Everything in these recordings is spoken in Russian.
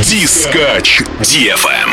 Дискач DFM.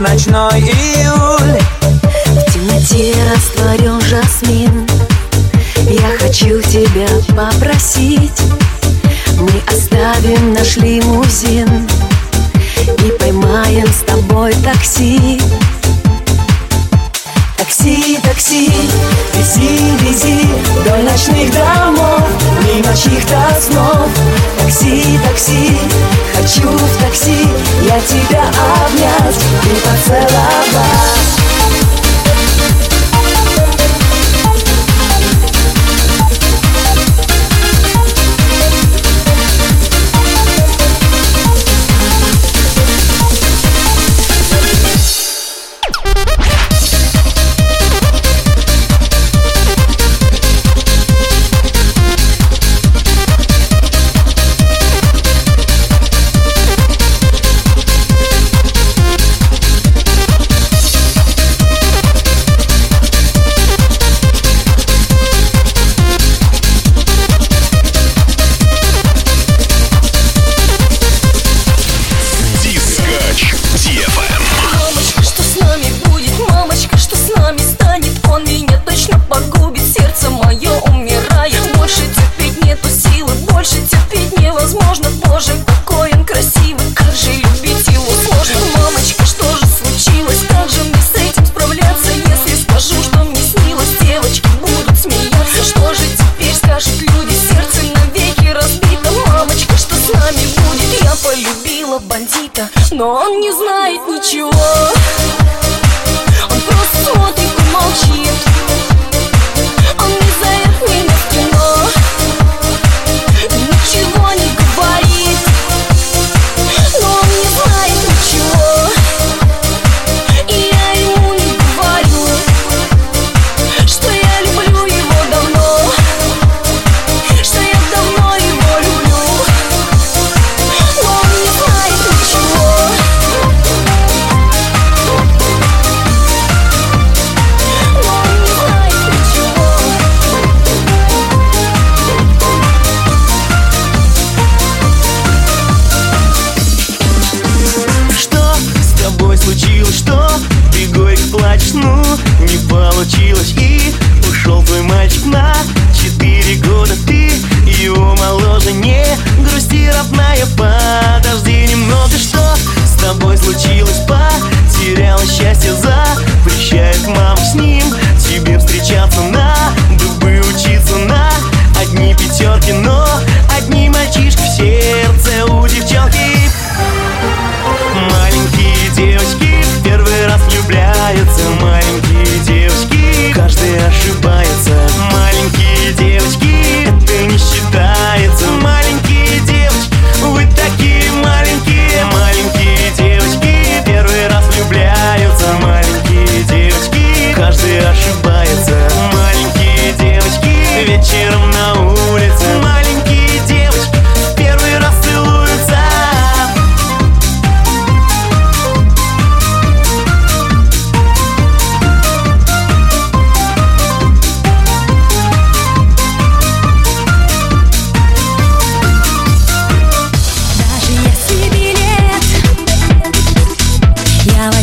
ночной июль. В темноте растворен жасмин. Я хочу тебя попросить. Мы оставим наш лимузин И поймаем с тобой такси. Такси, такси, вези, вези Вдоль ночных домов, мимо чьих-то снов. Такси, такси, хочу в такси Я тебя обнять и поцеловать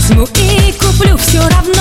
возьму и куплю все равно.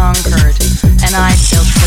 Conquered, and I sailed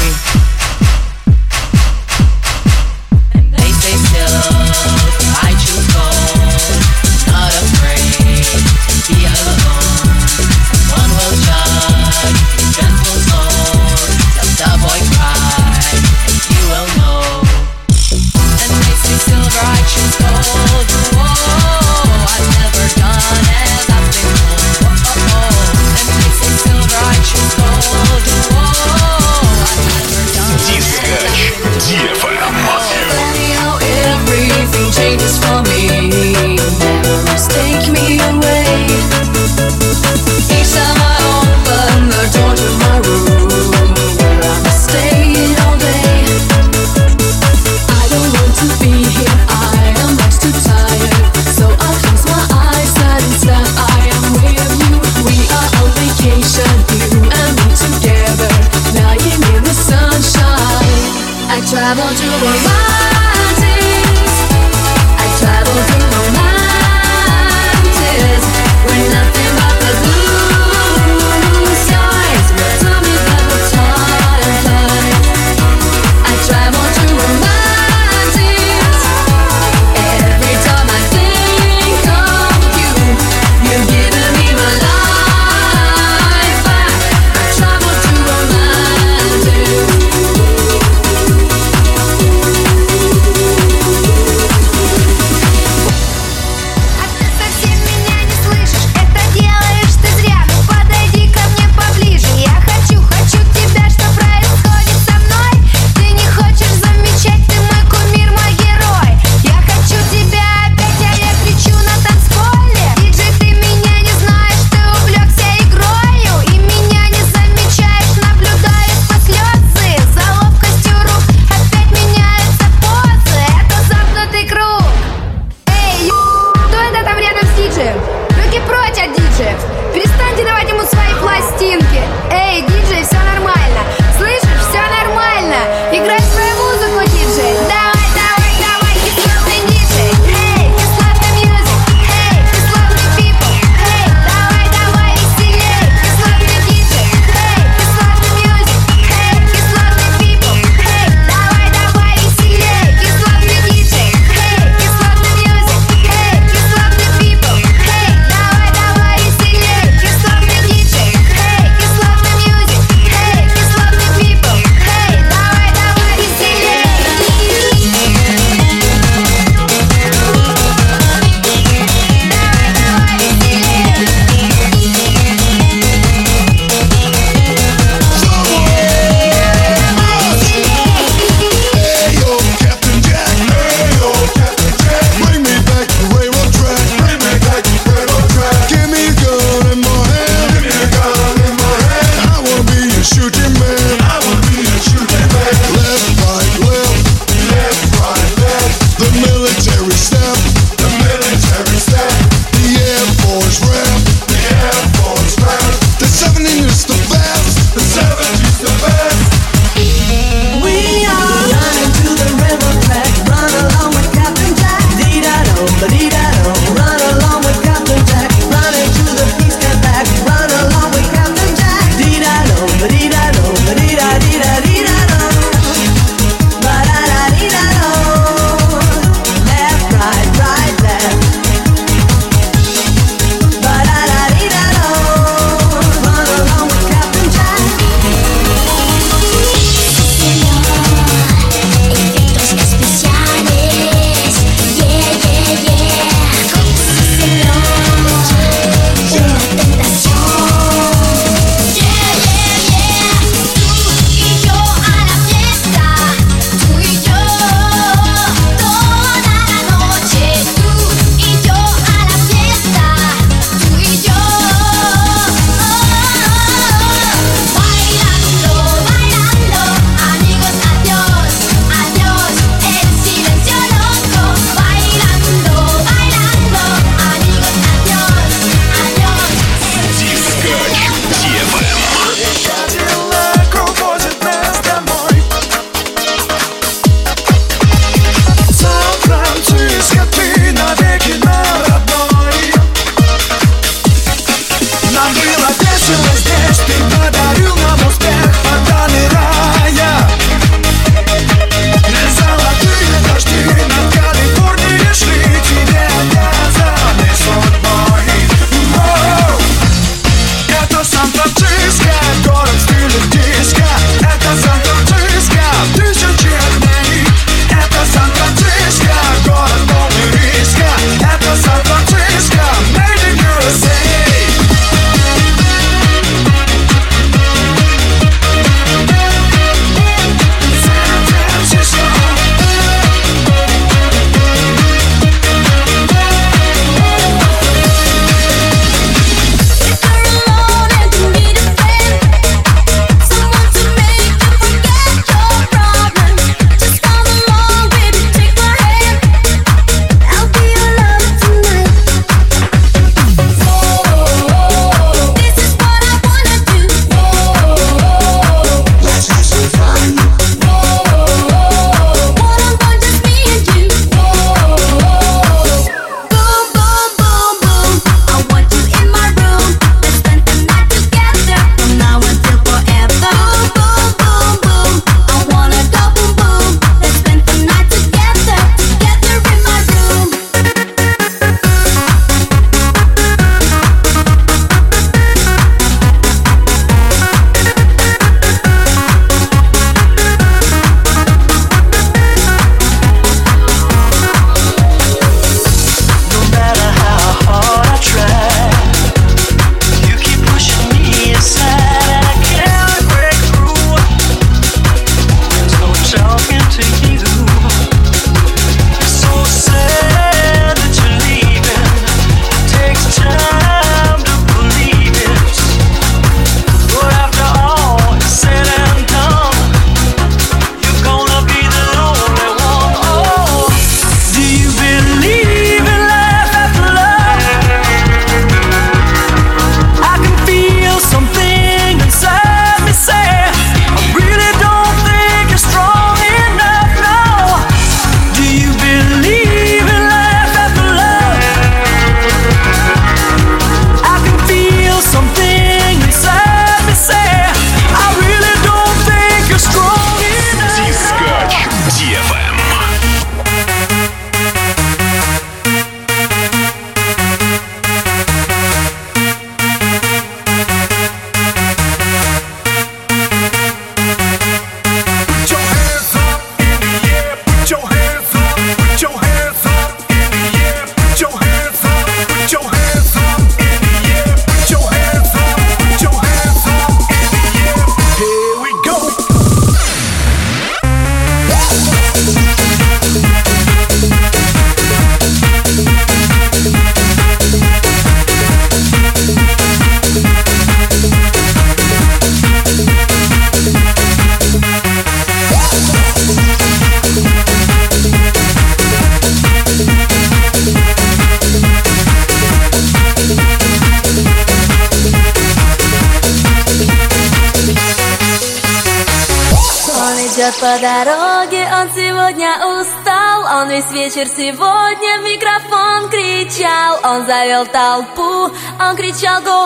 Мир сегодня в микрофон кричал. Он завел толпу, он кричал голос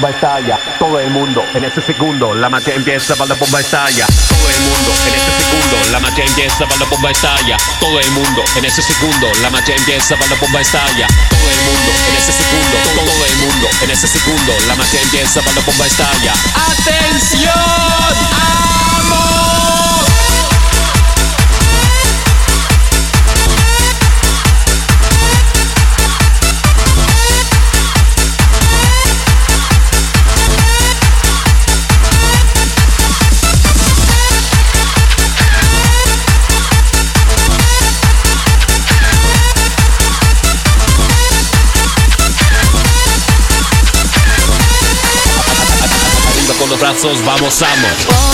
bomba estalla. Todo el mundo en ese segundo. La magia empieza para la bomba estalla. Todo el mundo en ese segundo, la magia empieza para la bomba estalla. Todo el mundo en ese segundo, la magia empieza para la bomba estalla. Todo el mundo en ese segundo, todo, el mundo en ese segundo, la magia empieza para la bomba estalla. ¡Atención! ¡Amor! pasos, vamos, vamos.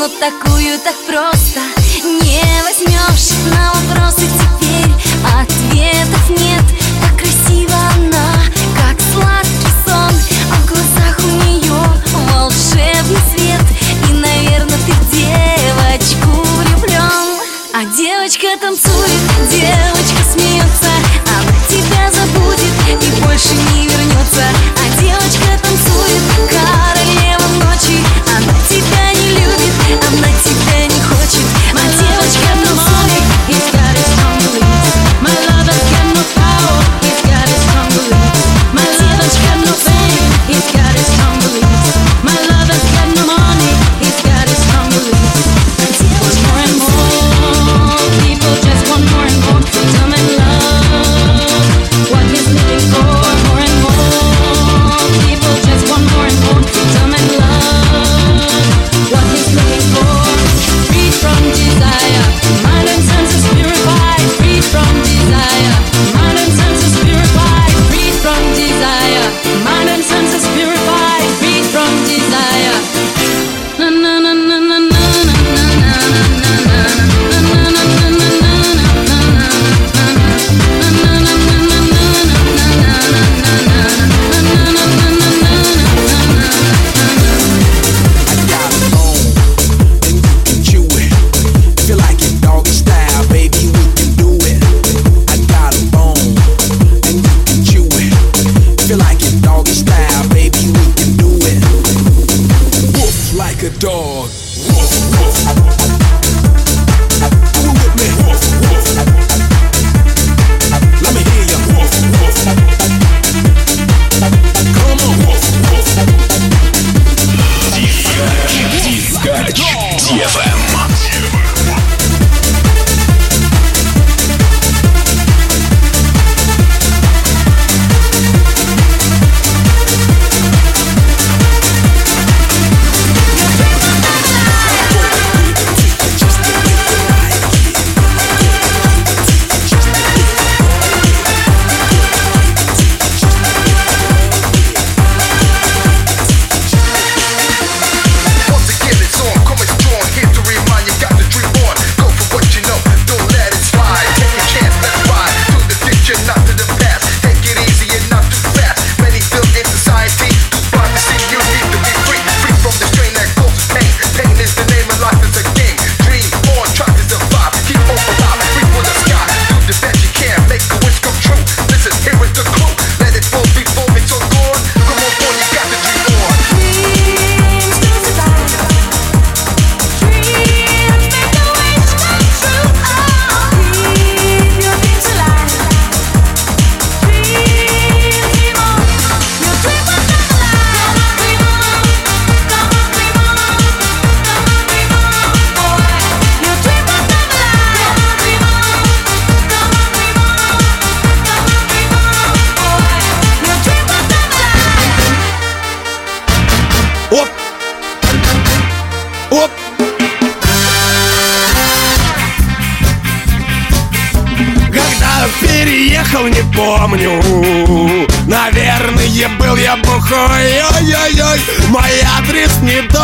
Но такую так просто не возьмешь На вопросы теперь ответов нет. Так красиво она, как сладкий сон. А в глазах у нее волшебный свет. И, наверное, ты девочку влюблен А девочка танцует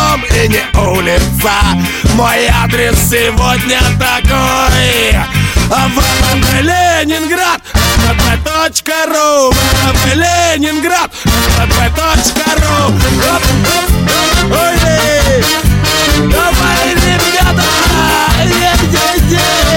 дом и не улица. Мой адрес сегодня такой. ВВП Ленинград, ВВП.ру, ВВП Ленинград, ВВП.ру Ой, давай, ребята, е -е -е.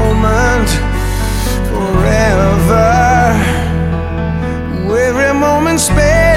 end forever. Every moment spent.